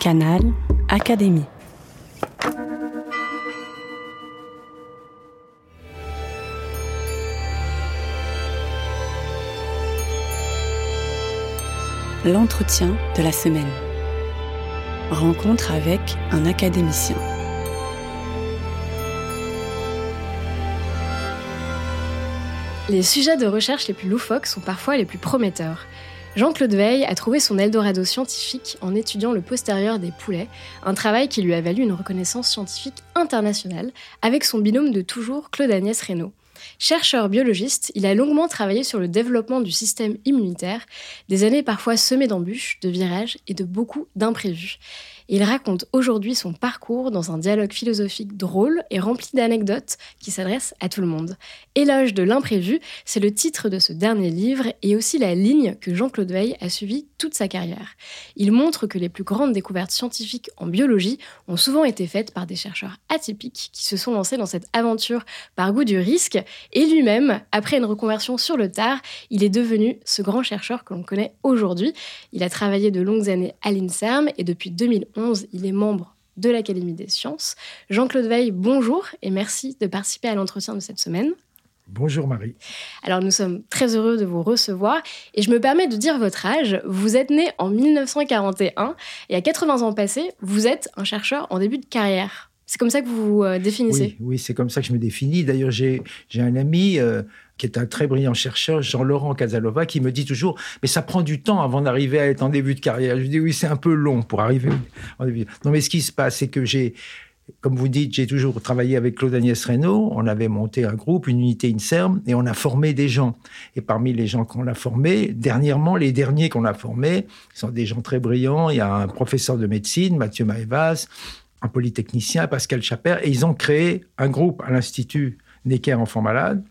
Canal Académie. L'entretien de la semaine. Rencontre avec un académicien. Les sujets de recherche les plus loufoques sont parfois les plus prometteurs. Jean-Claude Veil a trouvé son Eldorado scientifique en étudiant le postérieur des poulets, un travail qui lui a valu une reconnaissance scientifique internationale avec son binôme de toujours Claude Agnès Reynaud. Chercheur biologiste, il a longuement travaillé sur le développement du système immunitaire, des années parfois semées d'embûches, de virages et de beaucoup d'imprévus. Il raconte aujourd'hui son parcours dans un dialogue philosophique drôle et rempli d'anecdotes qui s'adresse à tout le monde. Éloge de l'imprévu, c'est le titre de ce dernier livre et aussi la ligne que Jean-Claude Veil a suivie toute sa carrière. Il montre que les plus grandes découvertes scientifiques en biologie ont souvent été faites par des chercheurs atypiques qui se sont lancés dans cette aventure par goût du risque et lui-même, après une reconversion sur le tard, il est devenu ce grand chercheur que l'on connaît aujourd'hui. Il a travaillé de longues années à l'INSERM et depuis 2011, il est membre de l'Académie des sciences. Jean-Claude Veil, bonjour et merci de participer à l'entretien de cette semaine. Bonjour Marie. Alors nous sommes très heureux de vous recevoir et je me permets de dire votre âge. Vous êtes né en 1941 et à 80 ans passés, vous êtes un chercheur en début de carrière. C'est comme ça que vous vous euh, définissez? Oui, c'est comme ça que je me définis. D'ailleurs, j'ai un ami euh, qui est un très brillant chercheur, Jean-Laurent Casalova, qui me dit toujours Mais ça prend du temps avant d'arriver à être en début de carrière. Je lui dis Oui, c'est un peu long pour arriver en début. Non, mais ce qui se passe, c'est que j'ai. Comme vous dites, j'ai toujours travaillé avec Claude Agnès Reynaud. On avait monté un groupe, une unité INSERM, et on a formé des gens. Et parmi les gens qu'on a formés, dernièrement, les derniers qu'on a formés, sont des gens très brillants. Il y a un professeur de médecine, Mathieu Maevas, un polytechnicien, Pascal Chaper, et ils ont créé un groupe à l'Institut Necker Enfants Malades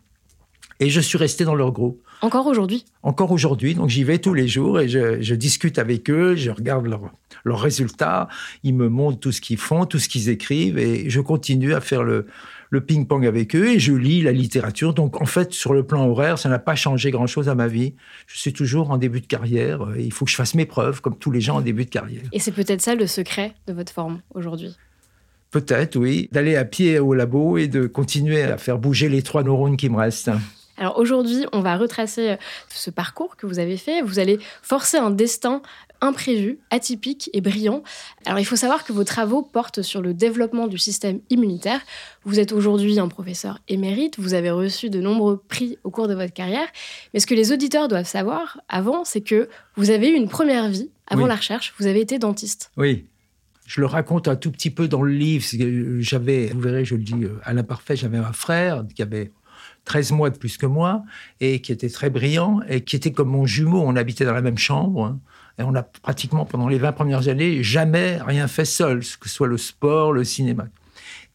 et je suis resté dans leur groupe. Encore aujourd'hui? Encore aujourd'hui. Donc j'y vais tous les jours et je, discute avec eux, je regarde leurs résultats, ils me montrent tout ce qu'ils font, tout ce qu'ils écrivent et je continue à faire le, le ping-pong avec eux et je lis la littérature. Donc en fait, sur le plan horaire, ça n'a pas changé grand-chose à ma vie. Je suis toujours en début de carrière. Il faut que je fasse mes preuves, comme tous les gens en début de carrière. Et c'est peut-être ça le secret de votre forme aujourd'hui? Peut-être, oui. D'aller à pied au labo et de continuer à faire bouger les trois neurones qui me restent. Alors aujourd'hui, on va retracer euh, ce parcours que vous avez fait. Vous allez forcer un destin imprévu, atypique et brillant. Alors il faut savoir que vos travaux portent sur le développement du système immunitaire. Vous êtes aujourd'hui un professeur émérite, vous avez reçu de nombreux prix au cours de votre carrière. Mais ce que les auditeurs doivent savoir avant, c'est que vous avez eu une première vie avant la recherche, vous avez été dentiste. Oui. Je le raconte un tout petit peu dans le livre. J'avais, vous verrez, je le dis euh, à l'imparfait, j'avais un frère qui avait 13 mois de plus que moi, et qui était très brillant, et qui était comme mon jumeau. On habitait dans la même chambre. Hein. et on a pratiquement, pendant les 20 premières années, jamais rien fait seul, que ce soit le sport, le cinéma.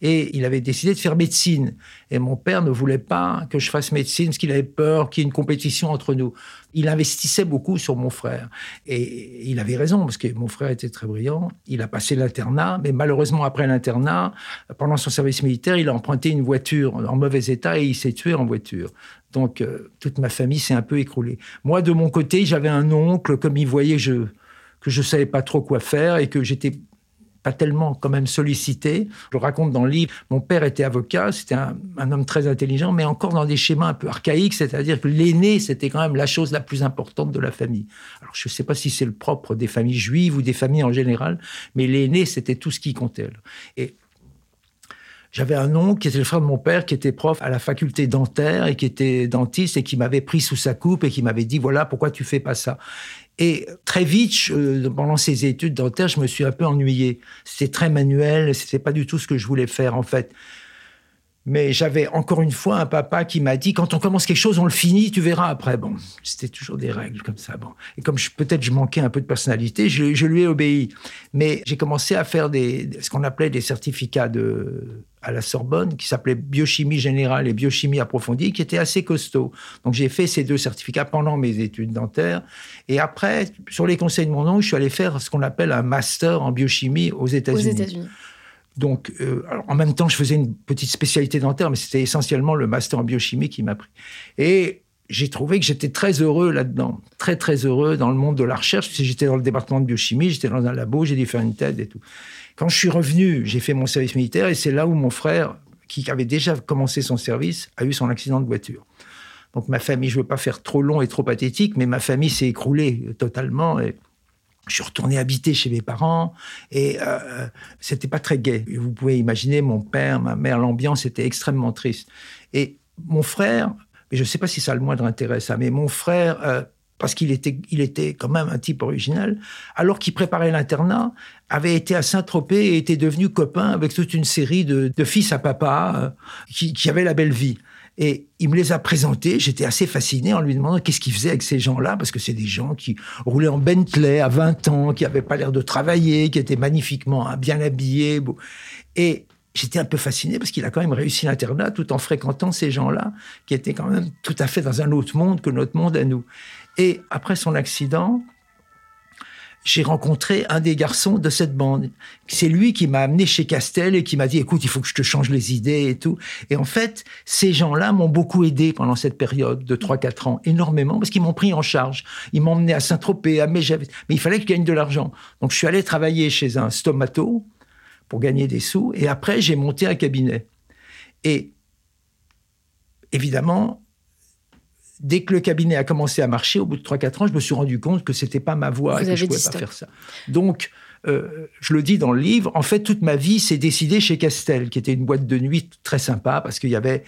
Et il avait décidé de faire médecine. Et mon père ne voulait pas que je fasse médecine parce qu'il avait peur qu'il y ait une compétition entre nous. Il investissait beaucoup sur mon frère. Et il avait raison, parce que mon frère était très brillant. Il a passé l'internat, mais malheureusement, après l'internat, pendant son service militaire, il a emprunté une voiture en mauvais état et il s'est tué en voiture. Donc, euh, toute ma famille s'est un peu écroulée. Moi, de mon côté, j'avais un oncle, comme il voyait je, que je savais pas trop quoi faire et que j'étais pas tellement quand même sollicité. Je raconte dans le livre, mon père était avocat, c'était un, homme très intelligent, mais encore dans des schémas un peu archaïques, c'est-à-dire que l'aîné, c'était quand même la chose la plus importante de la famille. Alors je ne sais pas si c'est le propre des familles juives ou des familles en général, mais l'aîné, c'était tout ce qui comptait. Et j'avais un oncle qui était le frère de mon père, qui était prof à la faculté dentaire et qui était dentiste et qui m'avait pris sous sa coupe et qui m'avait dit voilà pourquoi tu fais pas ça. Et très vite, pendant ces études dentaires, je me suis un peu ennuyé. C'était très manuel, c'était pas du tout ce que je voulais faire en fait. Mais j'avais encore une fois un papa qui m'a dit quand on commence quelque chose, on le finit, tu verras après. Bon, c'était toujours des règles comme ça. Bon, et comme peut-être je manquais un peu de personnalité, je, lui ai obéi. Mais j'ai commencé à faire des, ce qu'on appelait des certificats de à la Sorbonne qui s'appelait biochimie générale et biochimie approfondie, qui étaient assez costauds. Donc j'ai fait ces deux certificats pendant mes études dentaires. Et après, sur les conseils de mon oncle, je suis allé faire ce qu'on appelle un master en biochimie. Aux États-Unis. Donc, euh, en même temps, je faisais une petite spécialité dentaire, mais c'était essentiellement le master en biochimie qui m'a pris. Et j'ai trouvé que j'étais très heureux là-dedans, très très heureux dans le monde de la recherche. J'étais dans le département de biochimie, j'étais dans un labo, j'ai dû faire une thèse et tout. Quand je suis revenu, j'ai fait mon service militaire et c'est là où mon frère, qui avait déjà commencé son service, a eu son accident de voiture. Donc ma famille, je veux pas faire trop long et trop pathétique, mais ma famille s'est écroulée totalement je suis retourné habiter chez mes parents et euh, c'était pas très gai. Vous pouvez imaginer mon père, ma mère, l'ambiance était extrêmement triste. Et mon frère, mais je ne sais pas si ça a le moindre intérêt ça, mais mon frère, euh, parce qu'il était, il était quand même un type original, alors qu'il préparait l'internat, avait été à Saint-Tropez et était devenu copain avec toute une série de, fils à papa euh, qui, qui avaient la belle vie. Et il me les a présentés. J'étais assez fasciné en lui demandant qu'est-ce qu'il faisait avec ces gens-là, parce que c'est des gens qui roulaient en Bentley à 20 ans, qui n'avaient pas l'air de travailler, qui étaient magnifiquement hein, bien habillés. Et j'étais un peu fasciné parce qu'il a quand même réussi l'internat tout en fréquentant ces gens-là, qui étaient quand même tout à fait dans un autre monde que notre monde à nous. Et après son accident, j'ai rencontré un des garçons de cette bande. C'est lui qui m'a amené chez Castel et qui m'a dit, écoute, il faut que je te change les idées et tout. Et en fait, ces gens-là m'ont beaucoup aidé pendant cette période de 3-4 ans, énormément, parce qu'ils m'ont pris en charge. Ils m'ont emmené à Saint-Tropez, à Megève. Mais il fallait que je gagne de l'argent. Donc, je suis allé travailler chez un stomato pour gagner des sous. Et après, j'ai monté un cabinet. Et évidemment, dès que le cabinet a commencé à marcher, au bout de 3-4 ans, je me suis rendu compte que c'était pas ma voie et que je ne pouvais pas faire ça. Donc, euh, je le dis dans le livre, en fait, toute ma vie s'est décidée chez Castel, qui était une boîte de nuit très sympa parce qu'il y avait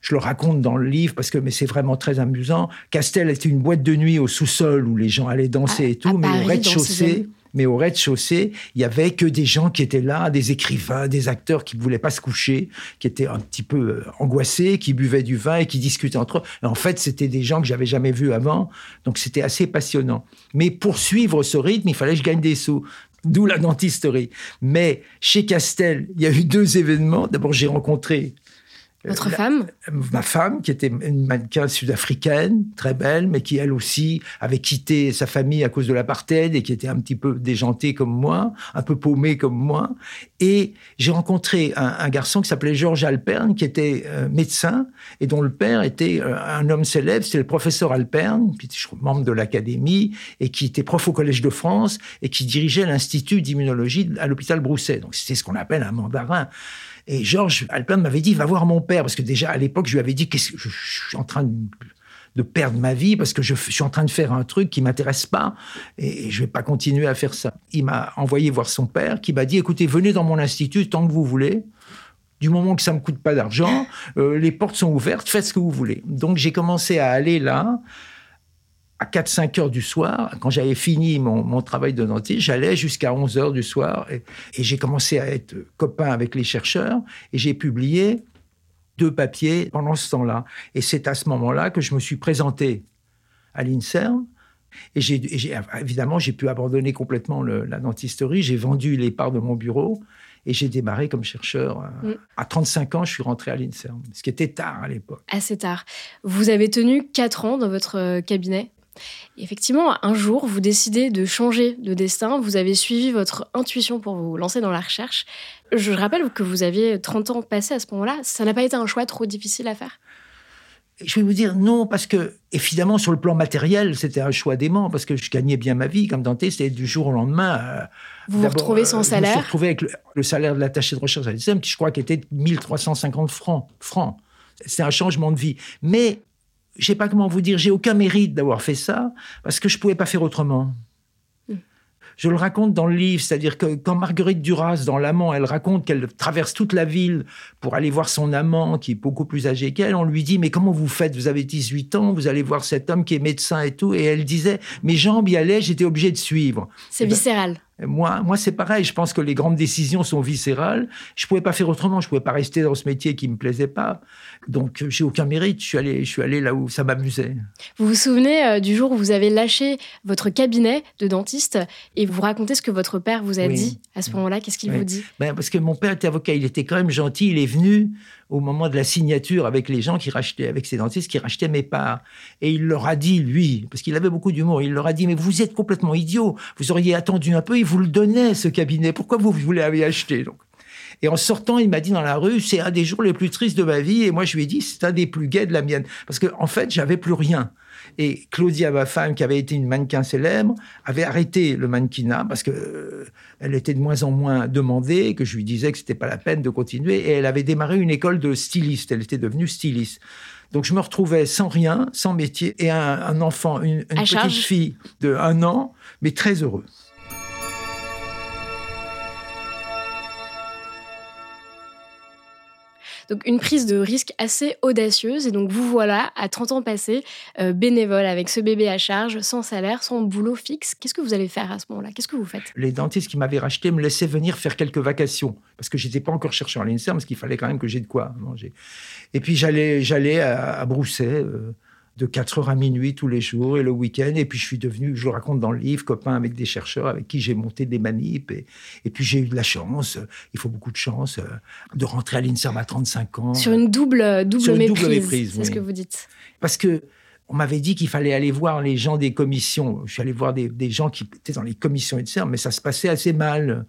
je le raconte dans le livre parce que mais c'est vraiment très amusant. Castel était une boîte de nuit au sous-sol où les gens allaient danser et tout, mais au rez-de-chaussée, mais au rez-de-chaussée, il y avait que des gens qui étaient là, des écrivains, des acteurs qui ne voulaient pas se coucher, qui étaient un petit peu euh, angoissés, qui buvaient du vin et qui discutaient entre eux. en fait, c'était des gens que j'avais jamais vus avant, donc c'était assez passionnant. Mais pour suivre ce rythme, il fallait que je gagne des sous. D'où la dentisterie. Mais chez Castel, il y a eu deux événements. D'abord, j'ai rencontré votre femme? Ma femme, qui était une mannequin sud-africaine, très belle, mais qui elle aussi avait quitté sa famille à cause de l'apartheid et qui était un petit peu déjantée comme moi, un peu paumée comme moi. Et j'ai rencontré un, garçon qui s'appelait Georges Alperne, qui était euh, médecin et dont le père était euh, un homme célèbre, c'était le professeur Alperne, qui était membre de l'académie et qui était prof au Collège de France et qui dirigeait l'Institut d'immunologie à l'hôpital Brousset. Donc c'était ce qu'on appelle un mandarin. Et Georges Alpin m'avait dit, va voir mon père, parce que déjà à l'époque, je lui avais dit, que je, suis en train de, perdre ma vie parce que je, suis en train de faire un truc qui m'intéresse pas et, je vais pas continuer à faire ça. Il m'a envoyé voir son père qui m'a dit, écoutez, venez dans mon institut tant que vous voulez. Du moment que ça me coûte pas d'argent, euh, les portes sont ouvertes, faites ce que vous voulez. Donc j'ai commencé à aller là à 4-5 heures du soir, quand j'avais fini mon, travail de dentiste, j'allais jusqu'à 11 heures du soir et, j'ai commencé à être copain avec les chercheurs et j'ai publié deux papiers pendant ce temps-là. Et c'est à ce moment-là que je me suis présenté à l'INSERM. Et j'ai, évidemment, j'ai pu abandonner complètement la dentisterie. J'ai vendu les parts de mon bureau et j'ai démarré comme chercheur. Mm. À 35 ans, je suis rentré à l'INSERM, ce qui était tard à l'époque. Assez tard. Vous avez tenu 4 ans dans votre euh, effectivement, un jour, vous décidez de changer de destin, vous avez suivi votre intuition pour vous lancer dans la recherche. Je rappelle que vous aviez 30 ans passés à ce moment-là. Ça n'a pas été un choix trop difficile à faire? Je vais vous dire non, parce que, évidemment, sur le plan matériel, c'était un choix dément, parce que je gagnais bien ma vie comme dentiste, et du jour au lendemain. Euh, vous vous retrouvez sans salaire Je me suis retrouvé avec le, salaire de l'attaché de recherche à l'ISM, qui je crois qui était 1350 francs. francs. C'était un changement de vie. Mais je sais pas comment vous dire, j'ai aucun mérite d'avoir fait ça parce que je pouvais pas faire autrement. Hmm. Je le raconte dans le livre, c'est-à-dire que quand Marguerite Duras, dans L'amant, elle raconte qu'elle traverse toute la ville pour aller voir son amant qui est beaucoup plus âgé qu'elle, on lui dit Mais comment vous faites? Vous avez 18 ans, vous allez voir cet homme qui est médecin et tout. Et elle disait Mes jambes y allaient, j'étais obligée de suivre. C'est eh ben, viscéral. Moi, moi c'est pareil. Je pense que les grandes décisions sont viscérales. Je pouvais pas faire autrement. Je pouvais pas rester dans ce métier qui me plaisait pas. Donc, j'ai aucun mérite. Je suis allé, je suis allé là où ça m'amusait. Vous vous souvenez euh, du jour où vous avez lâché votre cabinet de dentiste et vous racontez ce que votre père vous a dit à ce moment-là? Qu'est-ce qu'il vous dit? Ben, Parce que mon père était avocat. Il était quand même gentil. Il est venu au moment de la signature avec les gens qui rachetaient, avec ces dentistes qui rachetaient mes parts. Et il leur a dit, lui, parce qu'il avait beaucoup d'humour, il leur a dit, mais vous êtes complètement idiot. Vous auriez attendu un peu, il vous le donnait, ce cabinet. Pourquoi vous, vous l'avez acheté donc? Et en sortant, il m'a dit dans la rue, c'est un des jours les plus tristes de ma vie. Et moi, je lui ai dit, c'est un des plus gais de la mienne. Parce que, en fait, j'avais plus rien. Et Claudia, ma femme, qui avait été une mannequin célèbre, avait arrêté le mannequinat parce que euh, elle était de moins en moins demandée, que je lui disais que c'était pas la peine de continuer. Et elle avait démarré une école de styliste. Elle était devenue styliste. Donc je me retrouvais sans rien, sans métier, et un, enfant, une, une petite fille de un an, mais très heureux. Donc une prise de risque assez audacieuse. Et donc vous voilà, à 30 ans passés, euh, bénévole avec ce bébé à charge, sans salaire, sans boulot fixe. Qu'est-ce que vous allez faire à ce moment-là? Qu'est-ce que vous faites? Les dentistes qui m'avaient racheté me laissaient venir faire quelques vacations. Parce que j'étais pas encore chercheur à l'INSERM, parce qu'il fallait quand même que j'ai de quoi manger. Et puis j'allais, j'allais à, à Brousset. Euh, de 4h à minuit tous les jours et le week-end. Et puis je suis devenu, je le raconte dans le livre, copain avec des chercheurs avec qui j'ai monté des manips. Et, et puis j'ai eu de la chance, il faut beaucoup de chance, euh, de rentrer à l'INSERM à 35 ans. Sur une double, double méprise, c'est ce que vous dites. Parce que on m'avait dit qu'il fallait aller voir les gens des commissions. Je suis allé voir des, des gens qui étaient dans les commissions INSERM, mais ça se passait assez mal.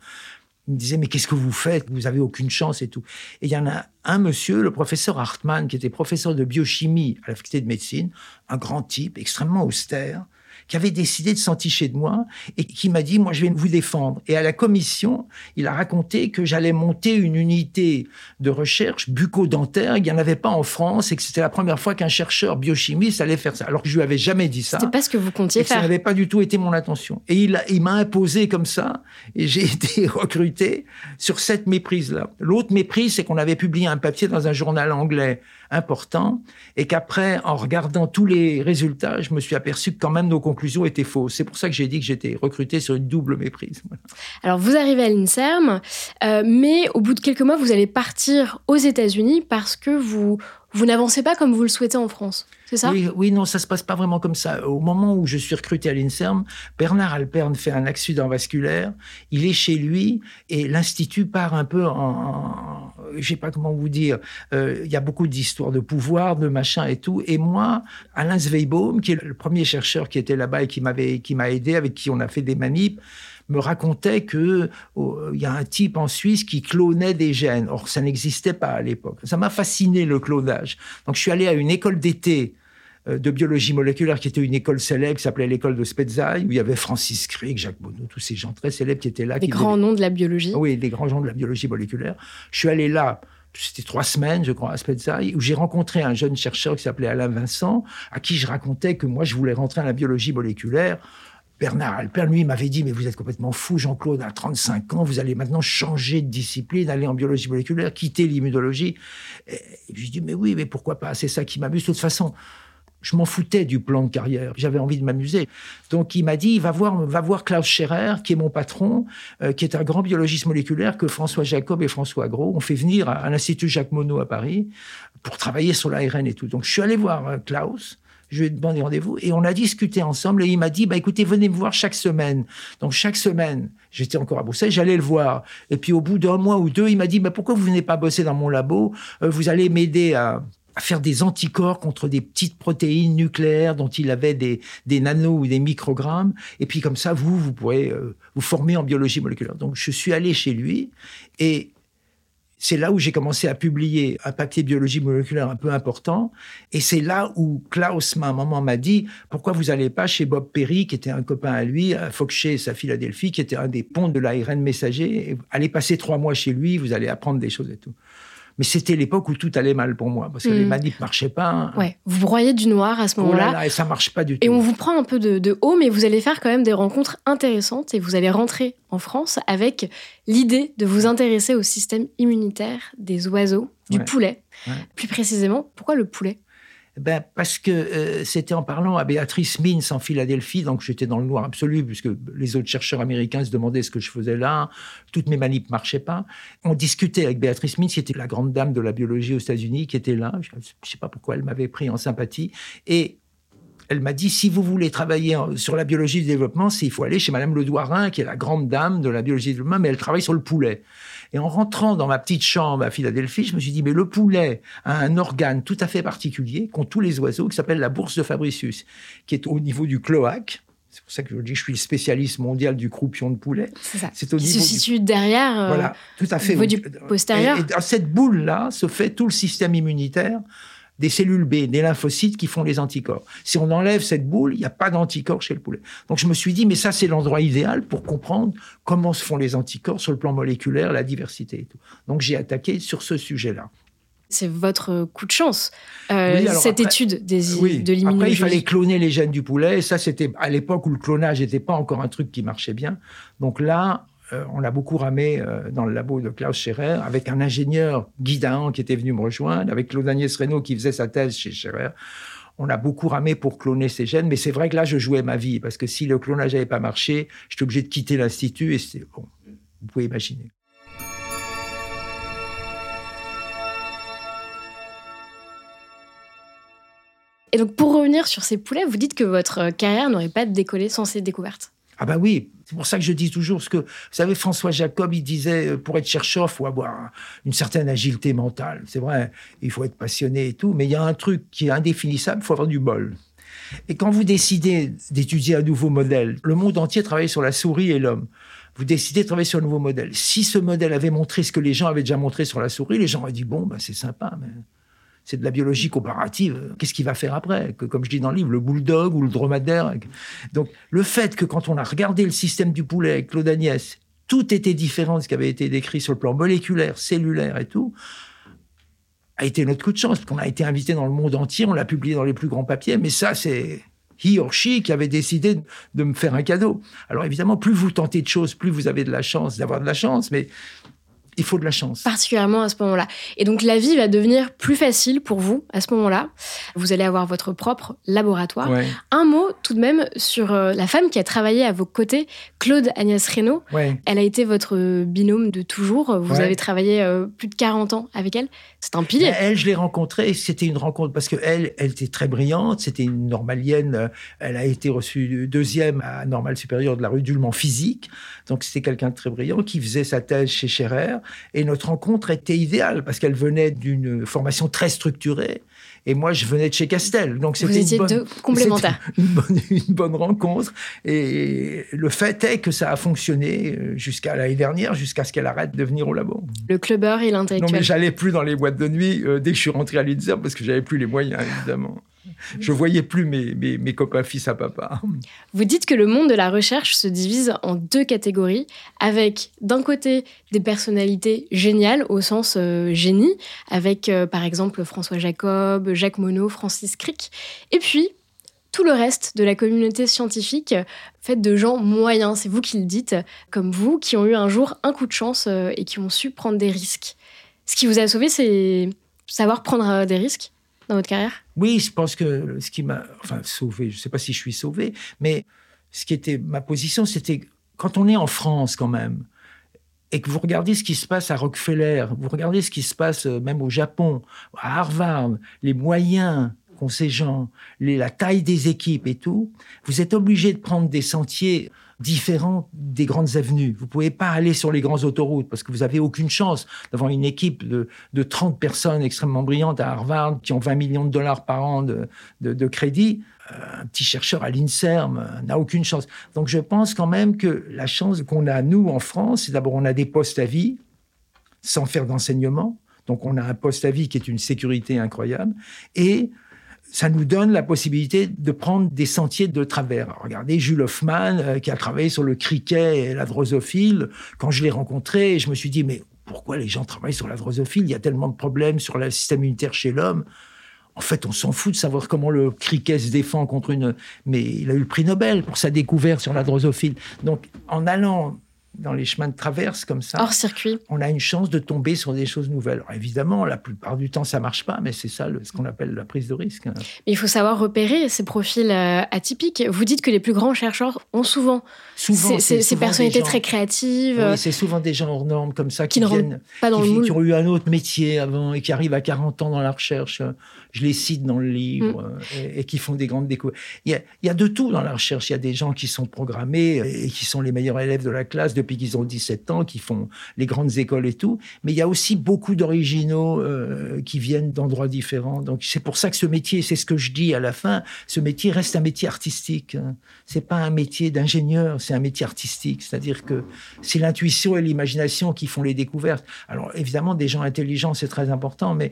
Il me disait, mais qu'est-ce que vous faites? Vous avez aucune chance et tout. Et il y en a un monsieur, le professeur Hartmann, qui était professeur de biochimie à la faculté de médecine, un grand type, extrêmement austère, qui avait décidé de s'enticher de moi et qui m'a dit, moi, je vais vous défendre. Et à la commission, il a raconté que j'allais monter une unité de recherche bucco-dentaire. Il n'y en avait pas en France et que c'était la première fois qu'un chercheur biochimiste allait faire ça. Alors que je lui avais jamais dit ça. C'était pas ce que vous comptiez et faire. Ça n'avait pas du tout été mon intention. Et il, il m'a imposé comme ça et j'ai été recruté sur cette méprise-là. L'autre méprise, c'est qu'on avait publié un papier dans un journal anglais important et qu'après, en regardant tous les résultats, je me suis aperçu que quand même nos conclusions étaient fausses. C'est pour ça que j'ai dit que j'étais recruté sur une double méprise. Alors, vous arrivez à l'INSERM, euh, mais au bout de quelques mois, vous allez partir aux États-Unis parce que vous, vous n'avancez pas comme vous le souhaitez en France. C'est ça? Oui, oui, non, ça se passe pas vraiment comme ça. Au moment où je suis recruté à l'INSERM, Bernard Alperne fait un accident vasculaire. Il est chez lui et l'institut part un peu en, je sais pas comment vous dire. Euh, il y a beaucoup d'histoires de pouvoir, de machin et tout. Et moi, Alain Zweibaum, qui est le premier chercheur qui était là-bas et qui m'avait, qui m'a aidé, avec qui on a fait des manips, me racontait que oh, il y a un type en Suisse qui clonait des gènes. Or, ça n'existait pas à l'époque. Ça m'a fasciné le clonage. Donc, je suis allé à une école d'été euh, de biologie moléculaire qui était une école célèbre qui s'appelait l'école de Spezzaï, où il y avait Francis Crick, Jacques Monod, tous ces gens très célèbres qui étaient là. Les grands noms de la biologie. Oui, les grands noms de la biologie moléculaire. Je suis allé là c'était trois semaines, je crois, à Spezzaï, où j'ai rencontré un jeune chercheur qui s'appelait Alain Vincent, à qui je racontais que moi, je voulais rentrer à la biologie moléculaire. Bernard Alper, lui, m'avait dit, mais vous êtes complètement fou, Jean-Claude, à 35 ans, vous allez maintenant changer de discipline, aller en biologie moléculaire, quitter l'immunologie. Et, et je dis, mais oui, mais pourquoi pas C'est ça qui m'amuse. De toute façon, je m'en foutais du plan de carrière. J'avais envie de m'amuser. Donc il m'a dit, va voir, va voir Klaus Scherer, qui est mon patron, euh, qui est un grand biologiste moléculaire que François Jacob et François Gros ont fait venir à, l'Institut Jacques Monod à Paris pour travailler sur l'ARN et tout. Donc je suis allé voir euh, Klaus. Je lui ai demandé rendez-vous et on a discuté ensemble et il m'a dit, bah écoutez, venez me voir chaque semaine. Donc chaque semaine, j'étais encore à Bruxelles, j'allais le voir. Et puis au bout d'un mois ou deux, il m'a dit, bah pourquoi vous venez pas bosser dans mon labo? Euh, Vous allez m'aider à faire des anticorps contre des petites protéines nucléaires dont il avait des, des nanos ou des microgrammes. Et puis comme ça, vous, vous pourrez euh, vous former en biologie moléculaire. Donc je suis allé chez lui et c'est là où j'ai commencé à publier un papier biologie moléculaire un peu important. Et c'est là où Klaus, ma maman, m'a dit pourquoi vous n'allez pas chez Bob Perry, qui était un copain à lui, à Foxché, sa Philadelphie, qui était un des ponts de l'ARN messager. allez passer trois mois chez lui, vous allez apprendre des choses et tout. Mais c'était l'époque où tout allait mal pour moi, parce que les hmm. manips marchaient pas. Hein. Ouais. Vous broyez du noir à ce oh moment-là. et ça marche pas du tout. Et on vous prend un peu de, haut, mais vous allez faire quand même des rencontres intéressantes et vous allez rentrer en France avec l'idée de vous intéresser au système immunitaire des oiseaux, du poulet. Plus précisément, pourquoi le poulet? Ben, Parce que euh, c'était en parlant à Béatrice Mins en Philadelphie, donc j'étais dans le noir absolu, puisque les autres chercheurs américains se demandaient ce que je faisais là, toutes mes manips marchaient pas. On discutait avec Béatrice Mins, qui était la grande dame de la biologie aux États-Unis, qui était là, je ne sais pas pourquoi elle m'avait pris en sympathie, et elle m'a dit si vous voulez travailler sur la biologie du développement, il faut aller chez Madame Le Douarin, qui est la grande dame de la biologie du développement, mais elle travaille sur le poulet. Et en rentrant dans ma petite chambre à Philadelphie, je me suis dit, mais le poulet a un organe tout à fait particulier qu'ont tous les oiseaux, qui s'appelle la bourse de Fabricius, qui est au niveau du cloaque. C'est pour ça que je dis que je suis le spécialiste mondial du croupion de poulet. C'est ça. C'est au Qui se situe derrière, euh, Voilà, tout à au fait. niveau du postérieur. Et, et dans cette boule-là se fait tout le système immunitaire des cellules B, des lymphocytes qui font les anticorps. Si on enlève cette boule, il n'y a pas d'anticorps chez le poulet. Donc je me suis dit, mais ça c'est l'endroit idéal pour comprendre comment se font les anticorps sur le plan moléculaire, la diversité et tout. Donc j'ai attaqué sur ce sujet-là. c'est votre coup de chance. Euh, Oui, cette après- étude des, Oui. de Après, il l'immunologie. fallait cloner les gènes du poulet. Et ça, c'était à l'époque où le clonage n'était pas encore un truc qui marchait bien. Donc là, euh, on a beaucoup ramé euh, dans le labo de Klaus Scherer avec un ingénieur, Guy Dahan, qui était venu me rejoindre, avec Claude Agnès Reynaud qui faisait sa thèse chez Scherer. On a beaucoup ramé pour cloner ces gènes, mais c'est vrai que là, je jouais ma vie, parce que si le clonage n'avait pas marché, j'étais obligé de quitter l'Institut, et c'est bon, vous pouvez imaginer. Et donc, pour revenir sur ces poulets, vous dites que votre euh, carrière n'aurait pas décollé sans ces découvertes. Ah ben oui, c'est pour ça que je dis toujours ce que... Vous savez, François Jacob, il disait, euh, pour être chercheur, il faut avoir une certaine agilité mentale. C'est vrai, il faut être passionné et tout, mais il y a un truc qui est indéfinissable, il faut avoir du bol. Et quand vous décidez d'étudier un nouveau modèle, le monde entier travaille sur la souris et l'homme. Vous décidez de travailler sur un nouveau modèle. Si ce modèle avait montré ce que les gens avaient déjà montré sur la souris, les gens auraient dit, bon, ben, c'est sympa, mais c'est de la biologie comparative. Qu'est-ce qu'il va faire après que, Comme je dis dans le livre, le bulldog ou le dromadaire. Donc, le fait que quand on a regardé le système du poulet avec Claude Agnès, tout était différent de ce qui avait été décrit sur le plan moléculaire, cellulaire et tout, a été notre coup de chance, parce qu'on a été invité dans le monde entier, on l'a publié dans les plus grands papiers, mais ça, c'est he or she qui avait décidé de me faire un cadeau. Alors évidemment, plus vous tentez de choses, plus vous avez de la chance d'avoir de la chance, mais il faut de la chance. particulièrement à ce moment-là. Et donc la vie va devenir plus facile pour vous à ce moment-là. Vous allez avoir votre propre laboratoire. Ouais, Un mot tout de même sur euh, la femme qui a travaillé à vos côtés, Claude Agnès Reynaud. ouais. Elle a été votre binôme de toujours. Vous Ouais. avez travaillé euh, plus de 40 ans avec elle. C'est un pilier. Mais elle, je l'ai rencontrée, c'était une rencontre parce que elle, elle était très brillante, c'était une normalienne. euh, Elle a été reçue deuxième à Normale Supérieure de la rue physique. Donc c'était quelqu'un de très brillant qui faisait sa thèse chez Scherer. Et notre rencontre était idéale parce qu'elle venait d'une formation très structurée. Et moi, je venais de chez Castel. Donc c'était une bonne, deux complémentaires. c'était Une bonne, une bonne rencontre. Et le fait est que ça a fonctionné euh, jusqu'à l'année dernière, jusqu'à ce qu'elle arrête de venir au labo. Le clubbeur et Non, l'intellectuel. mais j'allais plus dans les boîtes de nuit euh, dès que je suis rentré à l'INSERM parce que j'avais plus les moyens, évidemment. Je voyais plus mes, mes, copains fils à papa. Vous dites que le monde de la recherche se divise en deux catégories, avec d'un côté des personnalités géniales au sens euh, génie, avec euh, par exemple François Jacob, Jacques Monod, Francis Crick, et puis tout le reste de la communauté scientifique faite de gens moyens, c'est vous qui le dites, comme vous, qui ont eu un jour un coup de chance euh, et qui ont su prendre des risques. Ce qui vous a sauvé, c'est savoir prendre des risques dans votre carrière? Oui, je pense que ce qui m'a enfin, sauvé, je ne sais pas si je suis sauvé, mais ce qui était ma position, c'était quand on est en France quand même, et que vous regardez ce qui se passe à Rockefeller, vous regardez ce qui se passe euh, même au Japon, à Harvard, les moyens qu'ont ces gens, la taille des équipes et tout, vous êtes obligé de prendre des sentiers différents des grandes avenues. Vous pouvez pas aller sur les grandes autoroutes parce que vous avez aucune chance d'avoir une équipe de, de 30 personnes extrêmement brillantes à Harvard qui ont 20 millions de dollars par an de, de, de crédit. Euh, un petit chercheur à l'INSERM euh, n'a aucune chance. Donc je pense quand même que la chance qu'on a, nous, en France, c'est d'abord on a des postes à vie sans faire d'enseignement. Donc on a un poste à vie qui est une sécurité incroyable. Et ça nous donne la possibilité de prendre des sentiers de travers. Regardez Jules Hoffman, euh, qui a travaillé sur le criquet et la drosophile. Quand je l'ai rencontré, je me suis dit, mais pourquoi les gens travaillent sur la drosophile Il y a tellement de problèmes sur le système immunitaire chez l'homme. En fait, on s'en fout de savoir comment le criquet se défend contre une... Mais il a eu le prix Nobel pour sa découverte sur la drosophile. Donc, en allant dans les chemins de traverse comme ça, Hors circuit. on a une chance de tomber sur des choses nouvelles. Alors, évidemment, la plupart du temps, ça marche pas, mais c'est ça le- ce qu'on appelle la prise de risque. Mais il faut savoir repérer ces profils euh, atypiques. Vous dites que les plus grands chercheurs ont souvent, Souvent, ces, personnalités gens- très créatives, Oui, euh, c'est souvent des gens hors normes comme ça qui qui, ne viennent, pas dans qui, le qui ont eu un autre métier avant et qui arrivent à 40 ans dans la recherche. Je les cite dans le livre Mm. euh, et, et qui font des grandes découvertes. Il y, a, il y a de tout dans la recherche. Il y a des gens qui sont programmés et qui sont les meilleurs élèves de la classe depuis qu'ils ont 17 ans, qui font les grandes écoles et tout. Mais il y a aussi beaucoup d'originaux euh, qui viennent d'endroits différents. Donc c'est pour ça que ce métier, c'est ce que je dis à la fin, ce métier reste un métier artistique. Hein. C'est pas un métier d'ingénieur, c'est un métier artistique. C'est-à-dire que c'est l'intuition et l'imagination qui font les découvertes. Alors évidemment, des gens intelligents, c'est très important, mais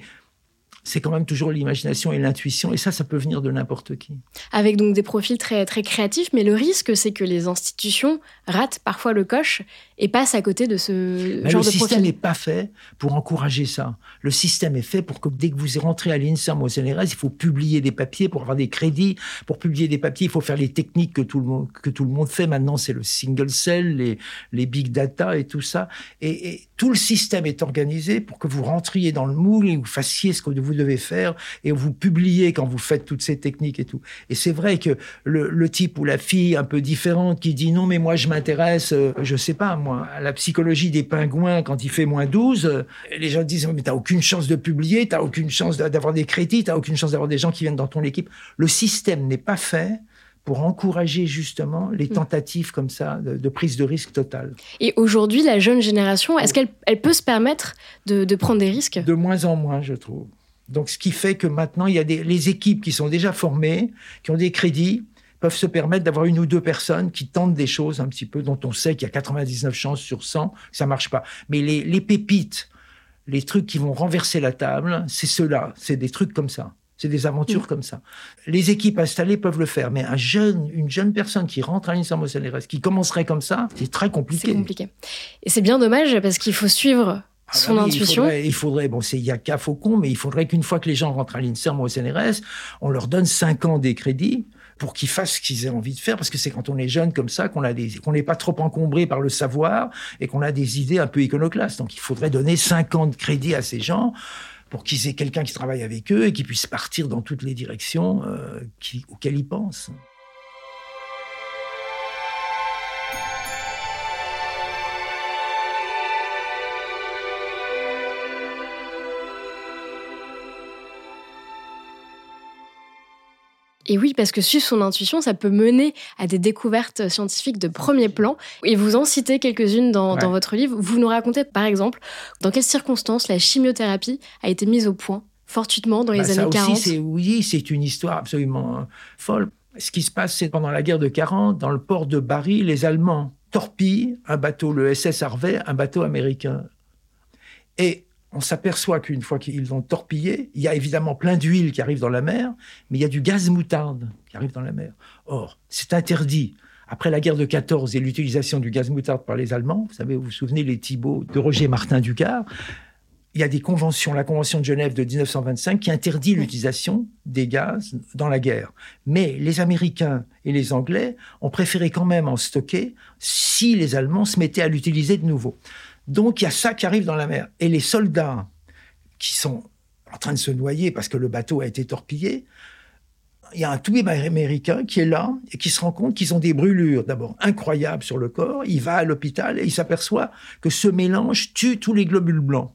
c'est quand même toujours l'imagination et l'intuition, et ça, ça peut venir de n'importe qui. Avec donc des profils très, très créatifs, mais le risque, c'est que les institutions ratent parfois le coche et passent à côté de ce genre de profil. Le système n'est pas fait pour encourager ça. Le système est fait pour que dès que vous rentrez à l'INSERM au CNRS, il faut publier des papiers pour avoir des crédits. Pour publier des papiers, il faut faire les techniques que tout le monde, que tout le monde fait maintenant. C'est le single cell, les, les big data et tout ça. Et, et tout le système est organisé pour que vous rentriez dans le moule et vous fassiez ce que vous devez faire et vous publiez quand vous faites toutes ces techniques et tout. Et c'est vrai que le, type ou la fille un peu différente qui dit non mais moi je m'intéresse, euh, je sais pas moi, à la psychologie des pingouins quand il fait moins 12, euh, les gens disent mais t'as aucune chance de publier, t'as aucune chance d'avoir des crédits, t'as aucune chance d'avoir des gens qui viennent dans ton équipe. Le système n'est pas fait pour encourager justement les mm. tentatives comme ça de, prise de risque totale. Et aujourd'hui, la jeune génération, est-ce qu'elle elle peut se permettre de, prendre des risques? De moins en moins, je trouve. Donc, ce qui fait que maintenant, il y a des, les équipes qui sont déjà formées, qui ont des crédits, peuvent se permettre d'avoir une ou deux personnes qui tentent des choses un petit peu dont on sait qu'il y a 99 chances sur 100 que ça marche pas. Mais les, les pépites, les trucs qui vont renverser la table, c'est ceux-là, c'est des trucs comme ça. C'est des aventures mm. comme ça. Les équipes installées peuvent le faire, mais un jeune, une jeune personne qui rentre à l'INSERM au CNRS, qui commencerait comme ça, c'est très compliqué. C'est compliqué. Et c'est bien dommage parce qu'il faut suivre ah son bah intuition. Il faudrait, bon, c'est il y a qu'à Faucon, mais il faudrait qu'une fois que les gens rentrent à l'INSERM ou au CNRS, on leur donne 5 ans des crédits pour qu'ils fassent ce qu'ils aient envie de faire, parce que c'est quand on est jeune comme ça qu'on n'est pas trop encombré par le savoir et qu'on a des idées un peu iconoclastes. Donc il faudrait donner 5 ans de crédit à ces gens pour qu'ils aient quelqu'un qui travaille avec eux et qui puisse partir dans toutes les directions euh, auxquelles ils pensent. Et oui, parce que suivre son intuition, ça peut mener à des découvertes scientifiques de premier plan. Et vous en citez quelques-unes dans, votre livre. Vous nous racontez, par exemple, dans quelles circonstances la chimiothérapie a été mise au point fortuitement dans les bah, années 40. oui, c'est une histoire absolument euh, folle. Ce qui se passe, c'est pendant la guerre de 40, dans le port de Bari, les Allemands torpillent un bateau, le SS Harvey, un bateau américain. Et on s'aperçoit qu'une fois qu'ils ont torpillé, il y a évidemment plein d'huile qui arrive dans la mer, mais il y a du gaz moutarde qui arrive dans la mer. Or, c'est interdit. Après la guerre de 14 et l'utilisation du gaz moutarde par les Allemands, vous savez, vous vous souvenez les Thibauts de Roger Martin Ducard, il y a des conventions, la Convention de Genève de 1925 qui interdit l'utilisation des gaz dans la guerre. Mais les Américains et les Anglais ont préféré quand même en stocker si les Allemands se mettaient à l'utiliser de nouveau. Donc il y a ça qui arrive dans la mer. Et les soldats qui sont en train de se noyer parce que le bateau a été torpillé, il y a un toubib américain qui est là et qui se rend compte qu'ils ont des brûlures d'abord incroyables sur le corps. Il va à l'hôpital et il s'aperçoit que ce mélange tue tous les globules blancs.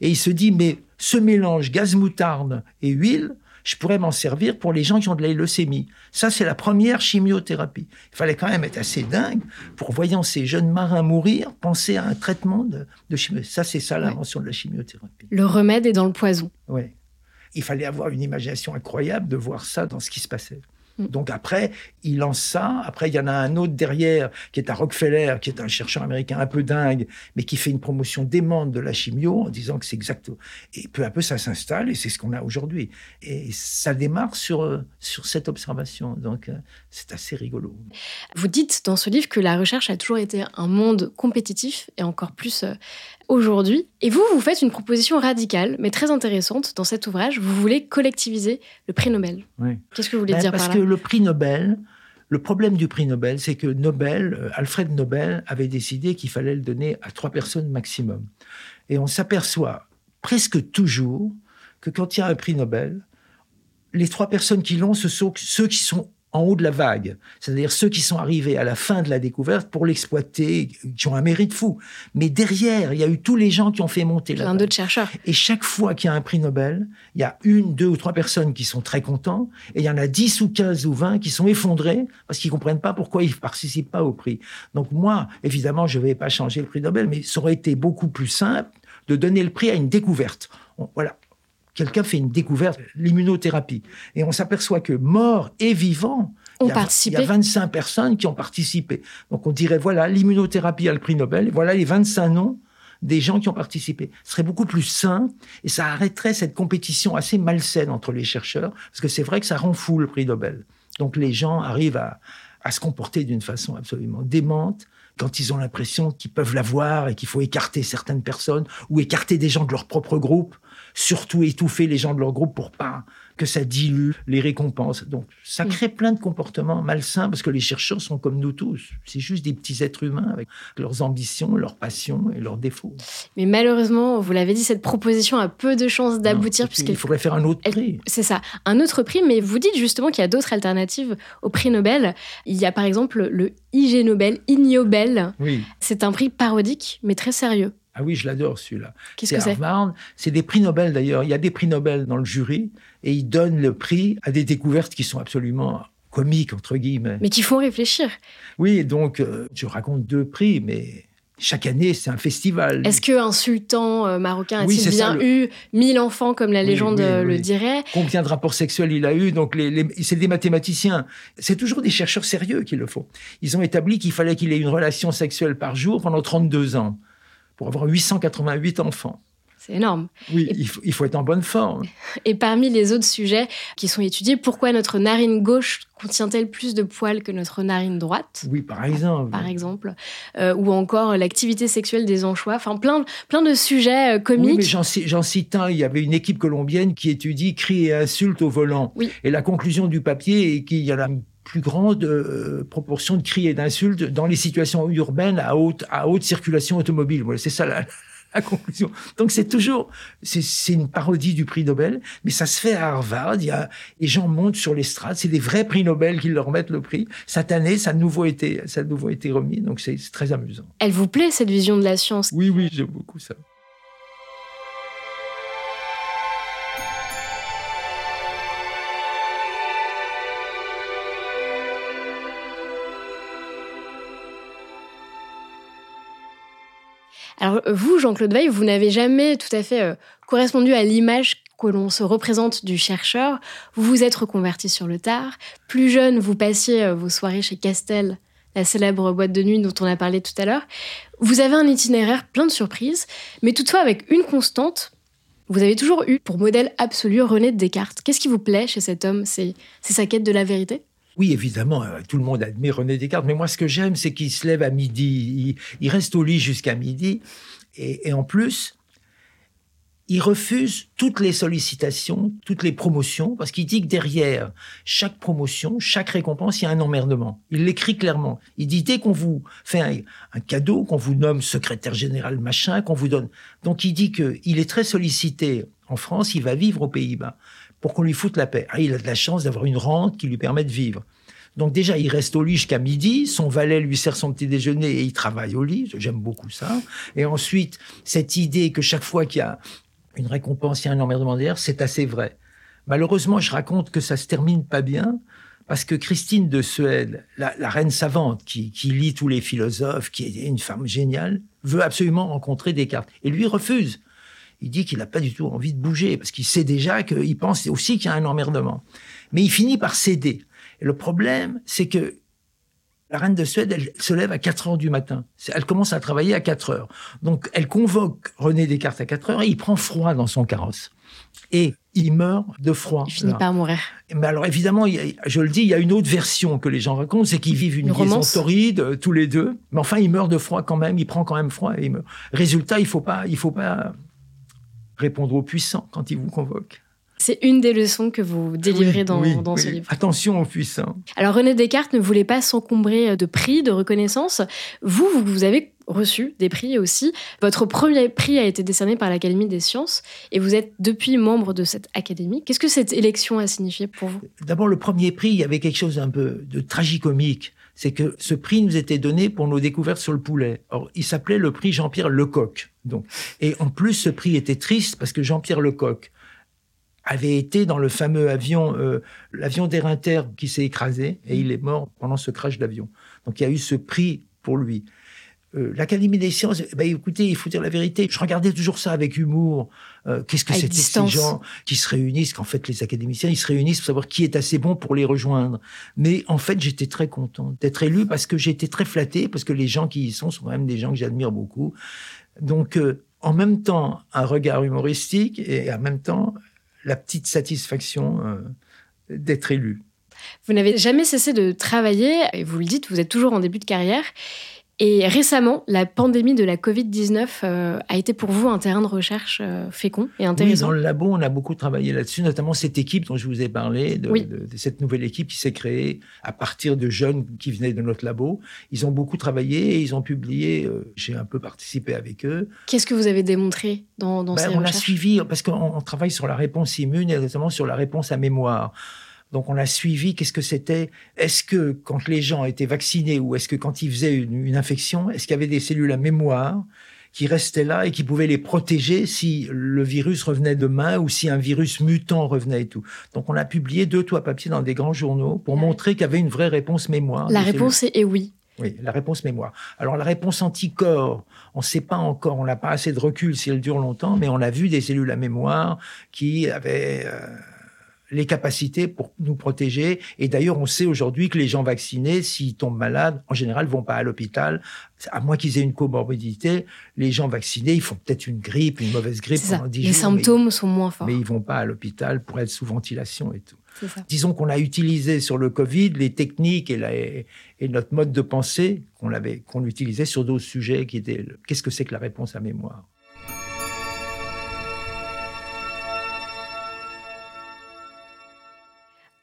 Et il se dit, mais ce mélange gaz moutarde et huile, je pourrais m'en servir pour les gens qui ont de la leucémie. Ça, c'est la première chimiothérapie. Il fallait quand même être assez dingue pour, voyant ces jeunes marins mourir, penser à un traitement de, de chimiothérapie. Ça, c'est ça l'invention de la chimiothérapie. Le remède est dans le poison. Oui. Il fallait avoir une imagination incroyable de voir ça dans ce qui se passait. Mm. Donc après, il lance ça. Après, il y en a un autre derrière qui est à Rockefeller, qui est un chercheur américain un peu dingue, mais qui fait une promotion démente de la chimio en disant que c'est exact. Et peu à peu, ça s'installe et c'est ce qu'on a aujourd'hui. Et ça démarre sur, euh, sur cette observation. Donc euh, c'est assez rigolo. Vous dites dans ce livre que la recherche a toujours été un monde compétitif et encore plus euh, aujourd'hui. Et vous, vous faites une proposition radicale, mais très intéressante dans cet ouvrage. Vous voulez collectiviser le prix Nobel. Oui. Qu'est-ce que vous voulez ben, dire par là Parce que le prix Nobel, le problème du prix Nobel, c'est que Nobel, euh, Alfred Nobel, avait décidé qu'il fallait le donner à trois personnes maximum. Et on s'aperçoit presque toujours que quand il y a un prix Nobel, les trois personnes qui l'ont, ce sont ceux qui sont en haut de la vague, c'est-à-dire ceux qui sont arrivés à la fin de la découverte pour l'exploiter, qui ont un mérite fou. Mais derrière, il y a eu tous les gens qui ont fait monter la Plein d'autres chercheurs. Et chaque fois qu'il y a un prix Nobel, il y a une, deux ou trois personnes qui sont très contents, et il y en a dix ou quinze ou vingt qui sont effondrés parce qu'ils comprennent pas pourquoi ils participent pas au prix. Donc moi, évidemment, je vais pas changer le prix Nobel, mais ça aurait été beaucoup plus simple de donner le prix à une découverte. voilà, quelqu'un fait une découverte, l'immunothérapie, et on s'aperçoit que mort et vivant, Ont il y, a, participé. il y a 25 personnes qui ont participé. Donc on dirait, voilà, l'immunothérapie a le prix Nobel, et voilà les 25 noms des gens qui ont participé. Ce serait beaucoup plus sain, et ça arrêterait cette compétition assez malsaine entre les chercheurs, parce que c'est vrai que ça rend fou le prix Nobel. Donc les gens arrivent à, à se comporter d'une façon absolument démente, quand ils ont l'impression qu'ils peuvent l'avoir et qu'il faut écarter certaines personnes ou écarter des gens de leur propre groupe, surtout étouffer les gens de leur groupe pour pas que ça dilue les récompenses. Donc ça crée plein de comportements malsains parce que les chercheurs sont comme nous tous. C'est juste des petits êtres humains avec leurs ambitions, leurs passions et leurs défauts. Mais malheureusement, vous l'avez dit, cette proposition a peu de chances d'aboutir Non, puisqu'elle il faudrait faire un autre prix. C'est ça, un autre prix, mais vous dites justement qu'il y a d'autres alternatives au prix Nobel. Il y a par exemple le IG Nobel, Ignobel. Oui. C'est un prix parodique, mais très sérieux. Ah oui, je l'adore celui-là. Qu'est-ce que c'est? Harvard. C'est des prix Nobel d'ailleurs. Il y a des prix Nobel dans le jury et ils donnent le prix à des découvertes qui sont absolument comiques, entre guillemets. Mais qui font réfléchir. Oui, donc euh, je raconte deux prix, mais chaque année, c'est un festival. Est-ce qu'un sultan euh, marocain Oui, a-t-il ça, bien le- eu 1000 enfants, comme la légende oui, euh, le dirait? Combien de rapports sexuels il a eu? Donc, les, les- c'est des mathématiciens. C'est toujours des chercheurs sérieux qui le font. Ils ont établi qu'il fallait qu'il ait une relation sexuelle par jour pendant 32 ans pour avoir 888 enfants. C'est énorme. Oui, Et- il faut, il faut être en bonne forme. Et parmi les autres sujets qui sont étudiés, pourquoi notre narine gauche contient-elle plus de poils que notre narine droite? Oui, par exemple. par exemple, Euh, ou encore l'activité sexuelle des anchois, enfin plein, plein de sujets euh, Oui, comiques. mais j'en ci- j'en cite un. Il y avait une équipe colombienne qui étudie cris et insultes au volant. Oui. Et la conclusion du papier est qu'il y en a une plus grande euh, proportion de cris et d'insultes dans les situations urbaines à haute, à haute circulation automobile. Voilà, c'est ça la, la conclusion. Donc c'est toujours, c'est c'est une parodie du prix Nobel, mais ça se fait à Harvard. Il y a, les gens montent sur l'estrade. C'est des vrais prix Nobel qui leur remettent le prix. Cette année, ça a de nouveau été, ça a de nouveau été remis. Donc c'est c'est très amusant. Elle vous plaît cette vision de la science? Oui, oui, j'aime beaucoup ça. Alors vous, Jean-Claude Veil, vous n'avez jamais tout à fait euh, correspondu à l'image que l'on se représente du chercheur. Vous vous êtes reconverti sur le tard. Plus jeune, vous passiez euh, vos soirées chez Castel, la célèbre boîte de nuit dont on a parlé tout à l'heure. Vous avez un itinéraire plein de surprises, mais toutefois avec une constante. Vous avez toujours eu pour modèle absolu René Descartes. Qu'est-ce qui vous plaît chez cet homme? C'est sa quête de la vérité? Oui, évidemment, euh, tout le monde admire René Descartes, mais moi, ce que j'aime, c'est qu'il se lève à midi, il, reste au lit jusqu'à midi, et, en plus, il refuse toutes les sollicitations, toutes les promotions, parce qu'il dit que derrière chaque promotion, chaque récompense, il y a un emmerdement. Il l'écrit clairement. Il dit dès qu'on vous fait un, un cadeau, qu'on vous nomme secrétaire général machin, qu'on vous donne. Donc il dit que il est très sollicité en France, il va vivre aux Pays-Bas pour qu'on lui foute la paix. Ah, il a de la chance d'avoir une rente qui lui permet de vivre. Donc déjà, il reste au lit jusqu'à midi, son valet lui sert son petit déjeuner et il travaille au lit, j'aime beaucoup ça. Et ensuite, cette idée que chaque fois qu'il y a une récompense, il y a un emmerdement derrière, c'est assez vrai. Malheureusement, je raconte que ça se termine pas bien, parce que Christine de Suède, la, reine savante qui, qui lit tous les philosophes, qui est une femme géniale, veut absolument rencontrer Descartes. Et lui refuse. Il dit qu'il n'a pas du tout envie de bouger, parce qu'il sait déjà qu'il pense aussi qu'il y a un emmerdement. Mais il finit par céder. Et le problème, c'est que la reine de Suède, elle se lève à 4 heures du matin. Elle commence à travailler à 4 heures. Donc, elle convoque René Descartes à 4 heures et il prend froid dans son carrosse. Et il meurt de froid. Il finit par mourir. Mais alors, évidemment, il a- je le dis, il y a une autre version que les gens racontent, c'est qu'ils vivent une, Une liaison romance. torride, euh, tous les deux. Mais enfin, il meurt de froid quand même, il prend quand même froid et il meurt. Résultat, il faut pas, il faut pas répondre aux puissants quand ils vous convoquent. C'est une des leçons que vous délivrez Oui, dans, oui, dans ce livre. Attention aux puissants. Alors René Descartes ne voulait pas s'encombrer de prix, de reconnaissance. Vous, vous, vous avez reçu des prix aussi. Votre premier prix a été décerné par l'Académie des sciences et vous êtes depuis membre de cette académie. Qu'est-ce que cette élection a signifié pour vous? D'abord, le premier prix, il y avait quelque chose un peu de tragicomique. C'est que ce prix nous était donné pour nos découvertes sur le poulet. Or, il s'appelait le prix Jean-Pierre Lecoq. Donc, et en plus, ce prix était triste parce que Jean-Pierre Lecoq avait été dans le fameux avion, euh, l'avion d'Erinter qui s'est écrasé et il est mort pendant ce crash d'avion. Donc il y a eu ce prix pour lui. Euh, L'Académie des sciences, ben, écoutez, il faut dire la vérité. Je regardais toujours ça avec humour. Euh, qu'est-ce que c'était ces gens qui se réunissent Qu'en fait, les académiciens, ils se réunissent pour savoir qui est assez bon pour les rejoindre. Mais en fait, j'étais très content d'être élu parce que j'étais très flatté, parce que les gens qui y sont sont quand même des gens que j'admire beaucoup. Donc, euh, en même temps, un regard humoristique et en même temps, la petite satisfaction d'être élu. Vous n'avez jamais cessé de travailler, et vous le dites, vous êtes toujours en début de carrière. Et récemment, la pandémie de la Covid-19 euh, a été pour vous un terrain de recherche euh, fécond et intéressant. Oui, dans le labo, on a beaucoup travaillé là-dessus, notamment cette équipe dont je vous ai parlé, de, cette nouvelle équipe qui s'est créée à partir de jeunes qui venaient de notre labo. Ils ont beaucoup travaillé et ils ont publié. Euh, j'ai un peu participé avec eux. Qu'est-ce que vous avez démontré dans, dans ben, ces on recherches? On a suivi, parce qu'on travaille sur la réponse immune et notamment sur la réponse à mémoire. Donc on a suivi qu'est-ce que c'était? Est-ce que quand les gens étaient vaccinés ou est-ce que quand ils faisaient une, infection, est-ce qu'il y avait des cellules à mémoire qui restaient là et qui pouvaient les protéger si le virus revenait demain ou si un virus mutant revenait et tout? Donc on a publié deux trois papiers dans des grands journaux pour montrer qu'il y avait une vraie réponse mémoire. La réponse est oui. Oui, la réponse mémoire. Alors la réponse anticorps, on ne sait pas encore, on n'a pas assez de recul si elle dure longtemps, mais on a vu des cellules à mémoire qui avaient euh, les capacités pour nous protéger. Et d'ailleurs, on sait aujourd'hui que les gens vaccinés, s'ils tombent malades, en général, vont pas à l'hôpital. À moins qu'ils aient une comorbidité, les gens vaccinés, ils font peut-être une grippe, une mauvaise grippe pendant 10 les jours. Les symptômes sont moins forts. Mais ils vont pas à l'hôpital pour être sous ventilation et tout. Disons qu'on a utilisé sur le Covid les techniques et, et notre mode de pensée qu'on qu'on utilisait sur d'autres sujets qui étaient qu'est-ce que c'est que la réponse à mémoire?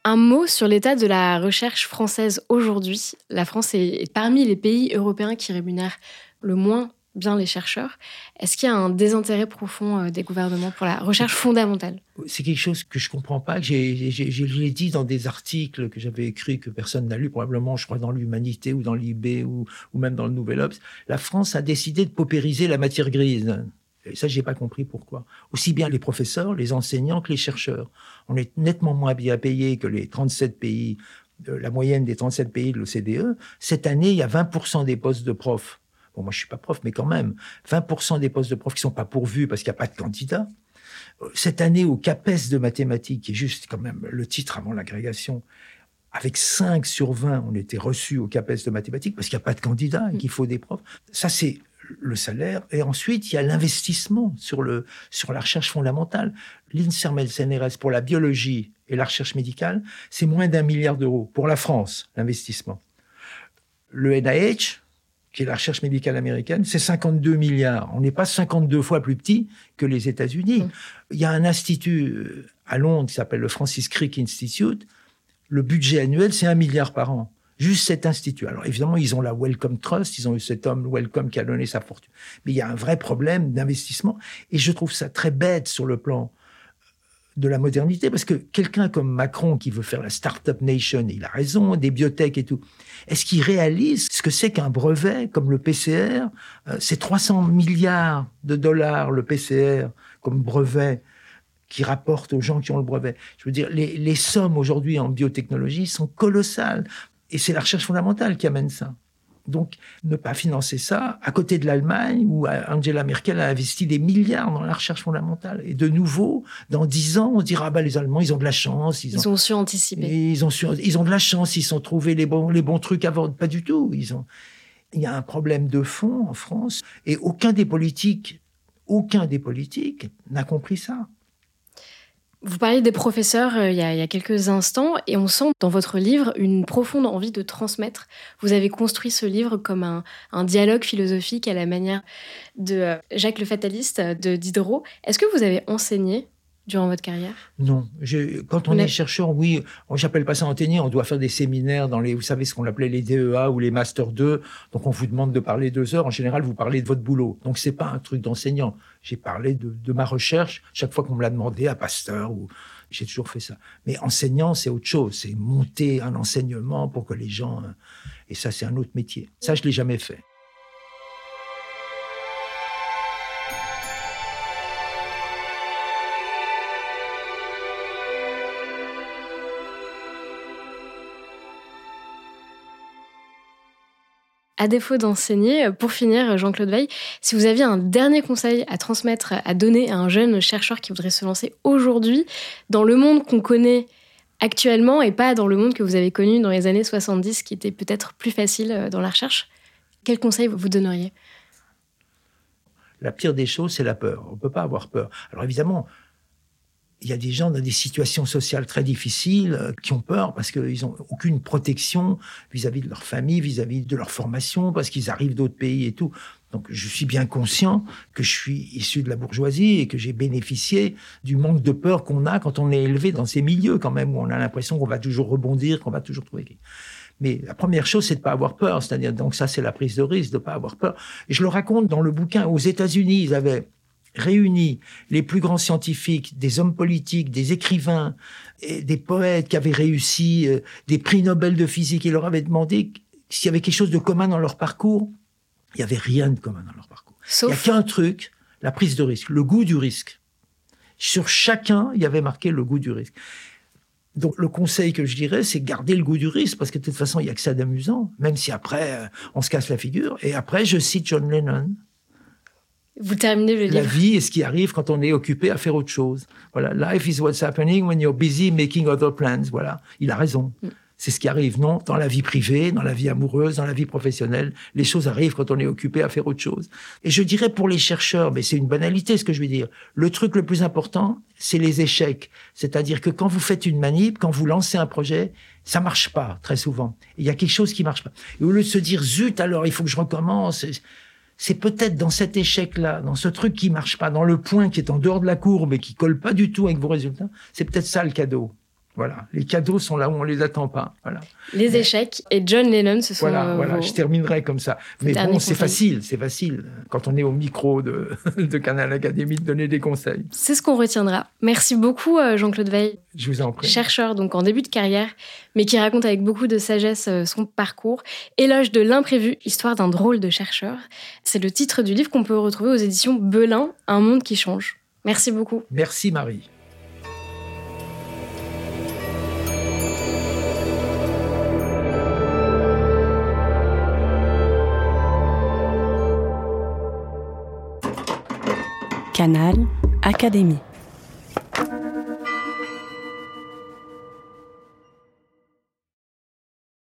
Un mot sur l'état de la recherche française aujourd'hui. La France est parmi les pays européens qui rémunèrent le moins bien les chercheurs. Est-ce qu'il y a un désintérêt profond euh, des gouvernements pour la recherche fondamentale? C'est quelque chose que je ne comprends pas. je l'ai dit dans des articles que j'avais écrits que personne n'a lu, probablement, je crois, dans l'Humanité ou dans l'IB ou, ou même dans le Nouvel Obs. La France a décidé de paupériser la matière grise. Et ça, j'ai pas compris pourquoi. Aussi bien les professeurs, les enseignants que les chercheurs. On est nettement moins bien payés que les 37 pays, de la moyenne des 37 pays de l'OCDE. Cette année, il y a 20% des postes de profs. Bon, moi, je suis pas prof, mais quand même, 20% des postes de profs qui sont pas pourvus parce qu'il n'y a pas de candidats. Cette année, au CAPES de mathématiques, qui est juste quand même le titre avant l'agrégation, avec 5 sur 20, on était reçus au CAPES de mathématiques parce qu'il n'y a pas de candidats et qu'il faut des profs. Ça, c'est le salaire. Et ensuite, il y a l'investissement sur, le, sur la recherche fondamentale. L'INSERMEL CNRS pour la biologie et la recherche médicale, c'est moins d'un milliard d'euros pour la France, l'investissement. Le NIH, qui est la recherche médicale américaine, c'est 52 milliards. On n'est pas 52 fois plus petit que les États-Unis. Mmh. Il y a un institut euh, à Londres qui s'appelle le Francis Crick Institute. Le budget annuel, c'est un milliard par an juste cet institut. Alors évidemment, ils ont la Welcome Trust, ils ont eu cet homme Welcome qui a donné sa fortune. Mais il y a un vrai problème d'investissement et je trouve ça très bête sur le plan de la modernité, parce que quelqu'un comme Macron qui veut faire la Startup Nation, il a raison, des biotech et tout, est-ce qu'il réalise ce que c'est qu'un brevet comme le PCR euh, C'est 300 milliards de dollars le PCR comme brevet qui rapporte aux gens qui ont le brevet? Je veux dire, les sommes aujourd'hui en biotechnologie sont colossales. Et c'est la recherche fondamentale qui amène ça. Donc, ne pas financer ça, à côté de l'Allemagne, où Angela Merkel a investi des milliards dans la recherche fondamentale. Et de nouveau, dans dix ans, on dira, bah, les Allemands, ils ont de la chance. Ils, ont, su anticiper. Ils ont, ils ont de la chance, ils ont trouvé les bons, les bons trucs avant. Pas du tout. Ils ont, il y a un problème de fond en France. Et aucun des politiques, aucun des politiques n'a compris ça. Vous parliez des professeurs euh, il, y a, quelques instants et on sent dans votre livre une profonde envie de transmettre. Vous avez construit ce livre comme un, dialogue philosophique à la manière de euh, Jacques le Fataliste de Diderot. Est-ce que vous avez enseigné durant votre carrière? Non. quand on est chercheur, oui, j'appelle pas ça enseigner, on doit faire des séminaires dans les, vous savez, ce qu'on appelait les DEA ou les Master 2. Donc, on vous demande de parler deux heures. En général, vous parlez de votre boulot. Donc, c'est pas un truc d'enseignant. J'ai parlé de, ma recherche chaque fois qu'on me l'a demandé à Pasteur ou j'ai toujours fait ça. Mais enseignant, c'est autre chose. C'est monter un enseignement pour que les gens. Euh, et ça, c'est un autre métier. Ça, je l'ai jamais fait. À défaut d'enseigner, pour finir, Jean-Claude Veil, si vous aviez un dernier conseil à transmettre, à donner à un jeune chercheur qui voudrait se lancer aujourd'hui dans le monde qu'on connaît actuellement et pas dans le monde que vous avez connu dans les années 70, qui était peut-être plus facile euh, dans la recherche, quel conseil vous donneriez? La pire des choses, c'est la peur. On ne peut pas avoir peur. Alors évidemment, il y a des gens dans des situations sociales très difficiles euh, qui ont peur parce qu'ils n'ont aucune protection vis-à-vis de leur famille, vis-à-vis de leur formation, parce qu'ils arrivent d'autres pays et tout. Donc je suis bien conscient que je suis issu de la bourgeoisie et que j'ai bénéficié du manque de peur qu'on a quand on est élevé dans ces milieux quand même où on a l'impression qu'on va toujours rebondir, qu'on va toujours trouver. Mais la première chose, c'est de pas avoir peur. C'est-à-dire, donc ça, c'est la prise de risque, de pas avoir peur. Et je le raconte dans le bouquin. Aux États-Unis, ils avaient réuni les plus grands scientifiques, des hommes politiques, des écrivains, et des poètes qui avaient réussi euh, des prix Nobel de physique et leur avaient demandé s'il y avait quelque chose de commun dans leur parcours. Il n'y avait rien de commun dans leur parcours. Il n'y a qu'un truc, la prise de risque, le goût du risque. Sur chacun, il y avait marqué le goût du risque. Donc le conseil que je dirais, c'est garder le goût du risque, parce que de toute façon, il n'y a que ça d'amusant, même si après, euh, on se casse la figure. Et après, je cite John Lennon, vous terminez le livre. La vie est ce qui arrive quand on est occupé à faire autre chose. Voilà, life is what's happening when you're busy making other plans. Voilà, il a raison. Mm. C'est ce qui arrive, non? Dans la vie privée, dans la vie amoureuse, dans la vie professionnelle, les choses arrivent quand on est occupé à faire autre chose. Et je dirais pour les chercheurs, mais c'est une banalité ce que je veux dire. Le truc le plus important, c'est les échecs. C'est-à-dire que quand vous faites une manip, quand vous lancez un projet, ça marche pas très souvent. Il y a quelque chose qui marche pas. Et au lieu de se dire zut, alors il faut que je recommence c'est peut-être dans cet échec-là, dans ce truc qui marche pas, dans le point qui est en dehors de la courbe et qui colle pas du tout avec vos résultats, c'est peut-être ça le cadeau. Voilà, les cadeaux sont là où on les attend pas. Voilà. Les échecs et John Lennon, ce sont. Voilà, voilà. Je terminerai comme ça. Mais bon, c'est facile, c'est facile quand on est au micro de, de Canal Académie de donner des conseils. C'est ce qu'on retiendra. Merci beaucoup, euh, Jean-Claude Veil. Je vous en prie. Chercheur donc en début de carrière, mais qui raconte avec beaucoup de sagesse euh, son parcours. Éloge de l'imprévu, histoire d'un drôle de chercheur. C'est le titre du livre qu'on peut retrouver aux éditions Belin, Un monde qui change. Merci beaucoup. Merci Marie. Canal Académie.